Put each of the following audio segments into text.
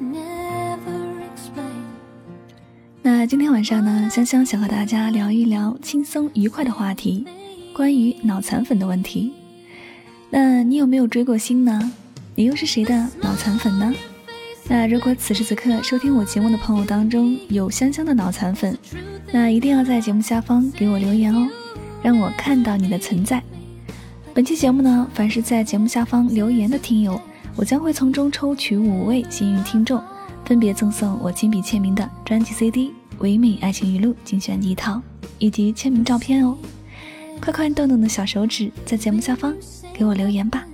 Never explain 那今天晚上呢，香香想和大家聊一聊轻松愉快的话题，关于脑残粉的问题。那你有没有追过星呢？你又是谁的脑残粉呢？那如果此时此刻收听我节目的朋友当中有香香的脑残粉，那一定要在节目下方给我留言哦，让我看到你的存在。本期节目呢，凡是在节目下方留言的听友。我将会从中抽取五位幸运听众，分别赠送我亲笔签名的专辑 CD《唯美爱情语录》精选一套，以及签名照片哦！快快动动的小手指，在节目下方给我留言吧。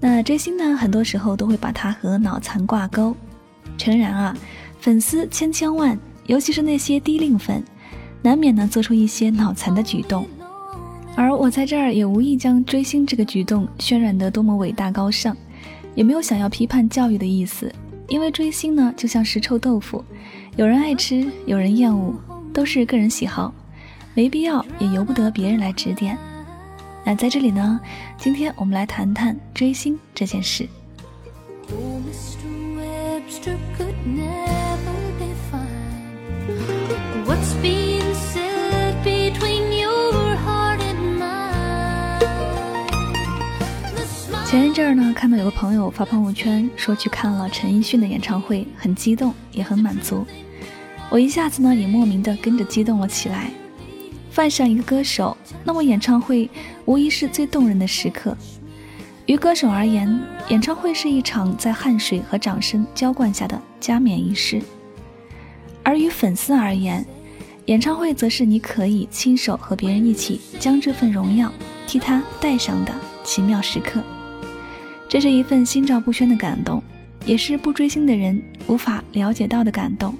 那追星呢，很多时候都会把它和脑残挂钩。诚然啊，粉丝千千万，尤其是那些低龄粉，难免呢做出一些脑残的举动。而我在这儿也无意将追星这个举动渲染得多么伟大高尚，也没有想要批判教育的意思。因为追星呢，就像是臭豆腐，有人爱吃，有人厌恶，都是个人喜好，没必要也由不得别人来指点。那在这里呢，今天我们来谈谈追星这件事。这儿呢，看到有个朋友发朋友圈说去看了陈奕迅的演唱会，很激动，也很满足。我一下子呢也莫名的跟着激动了起来。犯上一个歌手，那么演唱会无疑是最动人的时刻。于歌手而言，演唱会是一场在汗水和掌声浇灌下的加冕仪式；而于粉丝而言，演唱会则是你可以亲手和别人一起将这份荣耀替他戴上的奇妙时刻。这是一份心照不宣的感动，也是不追星的人无法了解到的感动。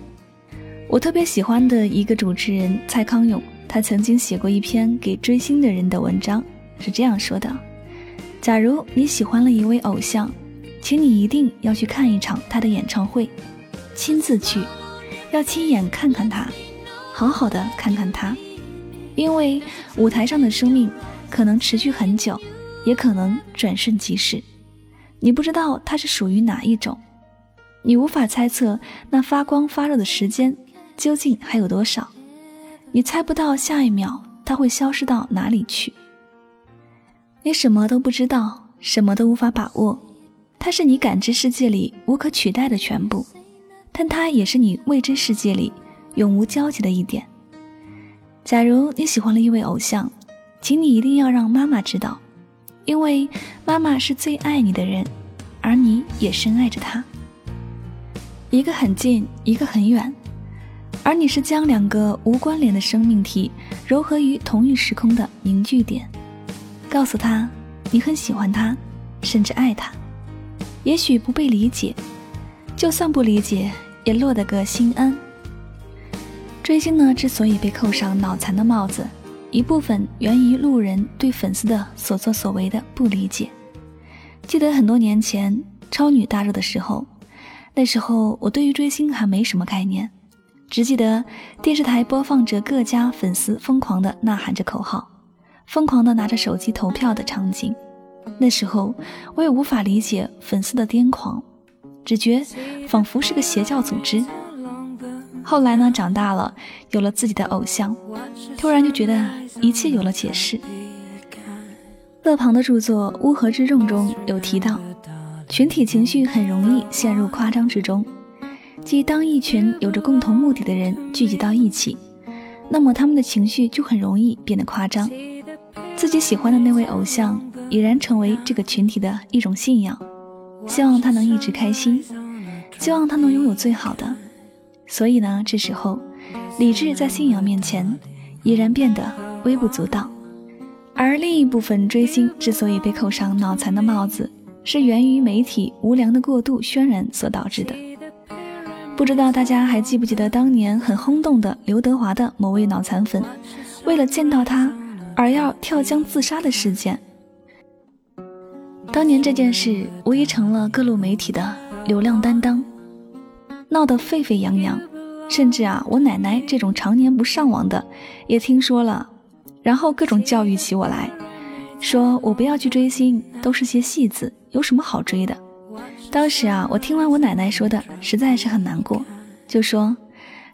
我特别喜欢的一个主持人蔡康永，他曾经写过一篇给追星的人的文章，是这样说的：假如你喜欢了一位偶像，请你一定要去看一场他的演唱会，亲自去，要亲眼看看他，好好的看看他，因为舞台上的生命可能持续很久，也可能转瞬即逝。你不知道它是属于哪一种，你无法猜测那发光发热的时间究竟还有多少，你猜不到下一秒它会消失到哪里去。你什么都不知道，什么都无法把握，它是你感知世界里无可取代的全部，但它也是你未知世界里永无交集的一点。假如你喜欢了一位偶像，请你一定要让妈妈知道。因为妈妈是最爱你的人，而你也深爱着她。一个很近，一个很远，而你是将两个无关联的生命体糅合于同一时空的凝聚点。告诉他，你很喜欢他，甚至爱他。也许不被理解，就算不理解，也落得个心安。追星呢，之所以被扣上脑残的帽子。一部分源于路人对粉丝的所作所为的不理解。记得很多年前超女大热的时候，那时候我对于追星还没什么概念，只记得电视台播放着各家粉丝疯狂的呐喊着口号，疯狂的拿着手机投票的场景。那时候我也无法理解粉丝的癫狂，只觉仿佛是个邪教组织。后来呢，长大了，有了自己的偶像，突然就觉得一切有了解释。勒庞的著作《乌合之众》中有提到，群体情绪很容易陷入夸张之中，即当一群有着共同目的的人聚集到一起，那么他们的情绪就很容易变得夸张。自己喜欢的那位偶像已然成为这个群体的一种信仰，希望他能一直开心，希望他能拥有最好的。所以呢，这时候，理智在信仰面前已然变得微不足道。而另一部分追星之所以被扣上脑残的帽子，是源于媒体无良的过度渲染所导致的。不知道大家还记不记得当年很轰动的刘德华的某位脑残粉，为了见到他而要跳江自杀的事件？当年这件事无疑成了各路媒体的流量担当，闹得沸沸扬扬，甚至啊，我奶奶这种常年不上网的也听说了，然后各种教育起我来，说我不要去追星，都是些戏子，有什么好追的。当时啊，我听完我奶奶说的，实在是很难过，就说：“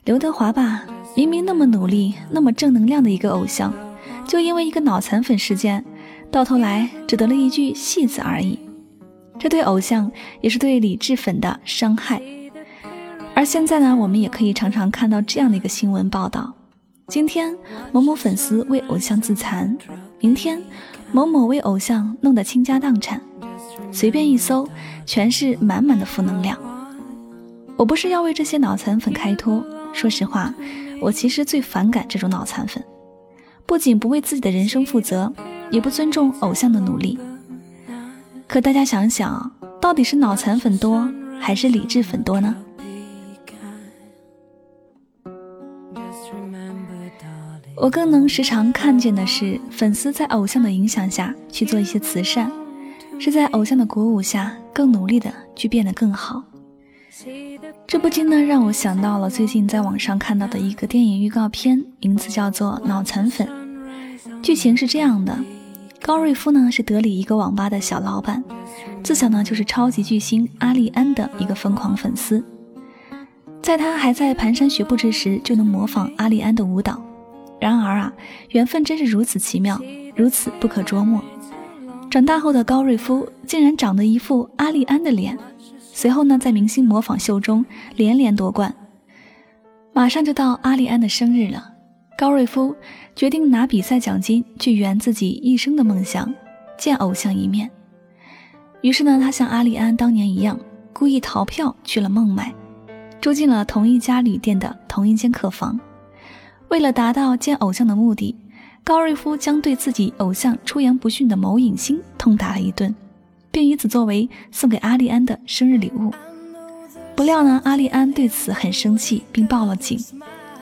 刘德华吧，明明那么努力、那么正能量的一个偶像，就因为一个脑残粉事件，到头来只得了一句戏子而已。这对偶像也是对理智粉的伤害。而现在呢，我们也可以常常看到这样的一个新闻报道：今天某某粉丝为偶像自残，明天某某为偶像弄得倾家荡产。”随便一搜，全是满满的负能量。我不是要为这些脑残粉开脱，说实话，我其实最反感这种脑残粉，不仅不为自己的人生负责，也不尊重偶像的努力。可大家想想，到底是脑残粉多，还是理智粉多呢？我更能时常看见的是，粉丝在偶像的影响下去做一些慈善。是在偶像的鼓舞下，更努力的去变得更好。这不禁呢让我想到了最近在网上看到的一个电影预告片，名字叫做《脑残粉》。剧情是这样的：高瑞夫呢是德里一个网吧的小老板，自小呢就是超级巨星阿利安的一个疯狂粉丝。在他还在蹒跚学步之时，就能模仿阿利安的舞蹈。然而啊，缘分真是如此奇妙，如此不可捉摸。长大后的高瑞夫竟然长得一副阿利安的脸，随后呢，在明星模仿秀中连连夺冠。马上就到阿利安的生日了，高瑞夫决定拿比赛奖金去圆自己一生的梦想，见偶像一面。于是呢，他像阿利安当年一样，故意逃票去了孟买，住进了同一家旅店的同一间客房。为了达到见偶像的目的。高瑞夫将对自己偶像出言不逊的某影星痛打了一顿，并以此作为送给阿利安的生日礼物。不料呢，阿利安对此很生气，并报了警。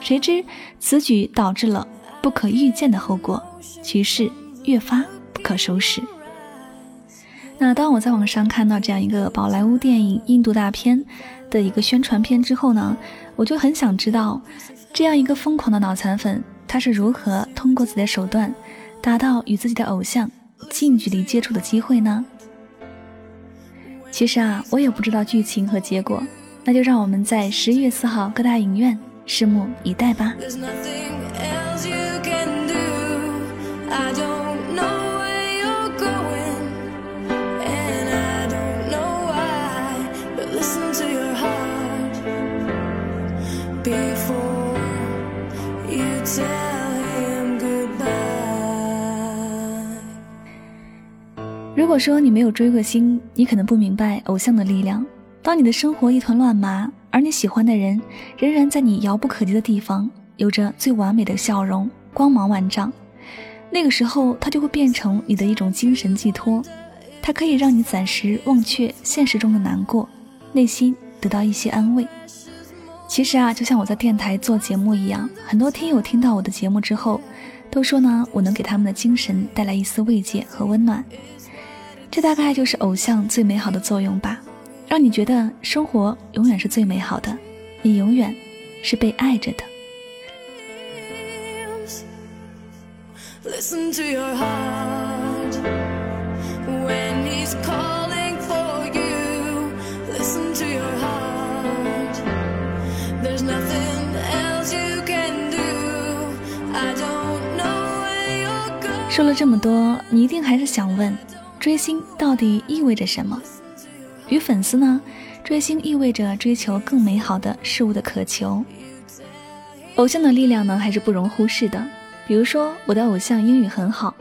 谁知此举导致了不可预见的后果，局势越发不可收拾。那当我在网上看到这样一个宝莱坞电影印度大片的一个宣传片之后呢，我就很想知道，这样一个疯狂的脑残粉。他是如何通过自己的手段，达到与自己的偶像近距离接触的机会呢？其实啊，我也不知道剧情和结果，那就让我们在十一月四号各大影院拭目以待吧。如果说你没有追过星，你可能不明白偶像的力量。当你的生活一团乱麻，而你喜欢的人仍然在你遥不可及的地方，有着最完美的笑容，光芒万丈，那个时候他就会变成你的一种精神寄托，它可以让你暂时忘却现实中的难过，内心得到一些安慰。其实啊，就像我在电台做节目一样，很多听友听到我的节目之后，都说呢，我能给他们的精神带来一丝慰藉和温暖。这大概就是偶像最美好的作用吧，让你觉得生活永远是最美好的，你永远是被爱着的。说了这么多，你一定还是想问。追星到底意味着什么？与粉丝呢？追星意味着追求更美好的事物的渴求。偶像的力量呢，还是不容忽视的。比如说，我的偶像英语很好，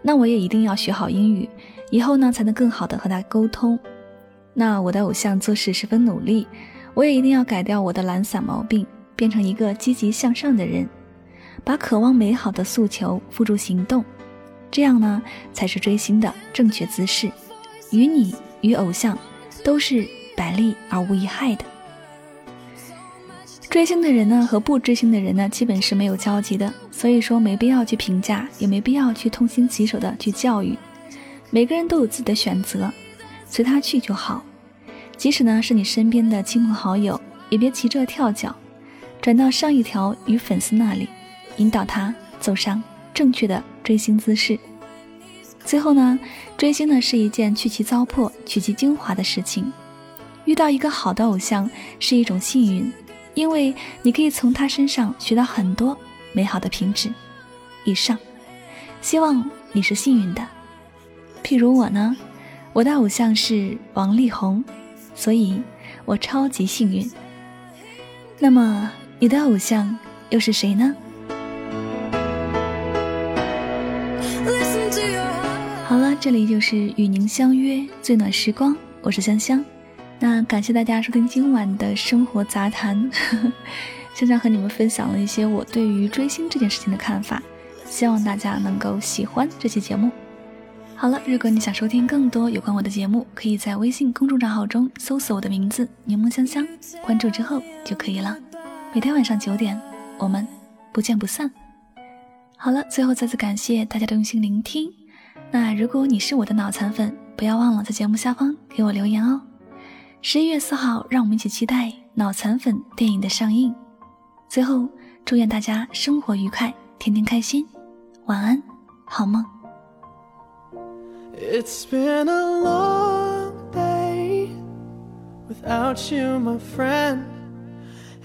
那我也一定要学好英语，以后呢才能更好的和他沟通。那我的偶像做事十分努力，我也一定要改掉我的懒散毛病，变成一个积极向上的人，把渴望美好的诉求付诸行动。这样呢，才是追星的正确姿势，与你与偶像都是百利而无一害的。追星的人呢，和不追星的人呢，基本是没有交集的，所以说没必要去评价，也没必要去痛心疾首的去教育。每个人都有自己的选择，随他去就好。即使呢是你身边的亲朋好友，也别急着跳脚，转到上一条与粉丝那里，引导他走上正确的追星姿势。最后呢，追星呢是一件去其糟粕、取其精华的事情。遇到一个好的偶像是一种幸运。因为你可以从他身上学到很多美好的品质。以上，希望你是幸运的。譬如我呢，我的偶像是王力宏，所以我超级幸运。那么你的偶像又是谁呢？这里就是与您相约最暖时光，我是香香。那感谢大家收听今晚的生活杂谈，香香和你们分享了一些我对于追星这件事情的看法，希望大家能够喜欢这期节目。好了，如果你想收听更多有关我的节目，可以在微信公众账号中搜索我的名字柠檬香香，关注之后就可以了。每天晚上九点，我们不见不散。好了，最后再次感谢大家的用心聆听。那如果你是我的脑残粉，不要忘了在节目下方给我留言哦。十一月四号，让我们一起期待《脑残粉》电影的上映。最后，祝愿大家生活愉快，天天开心，晚安，好梦。It's been a long day without you, my friend.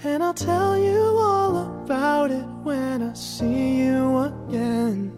And I'll tell you all about it when I see you again.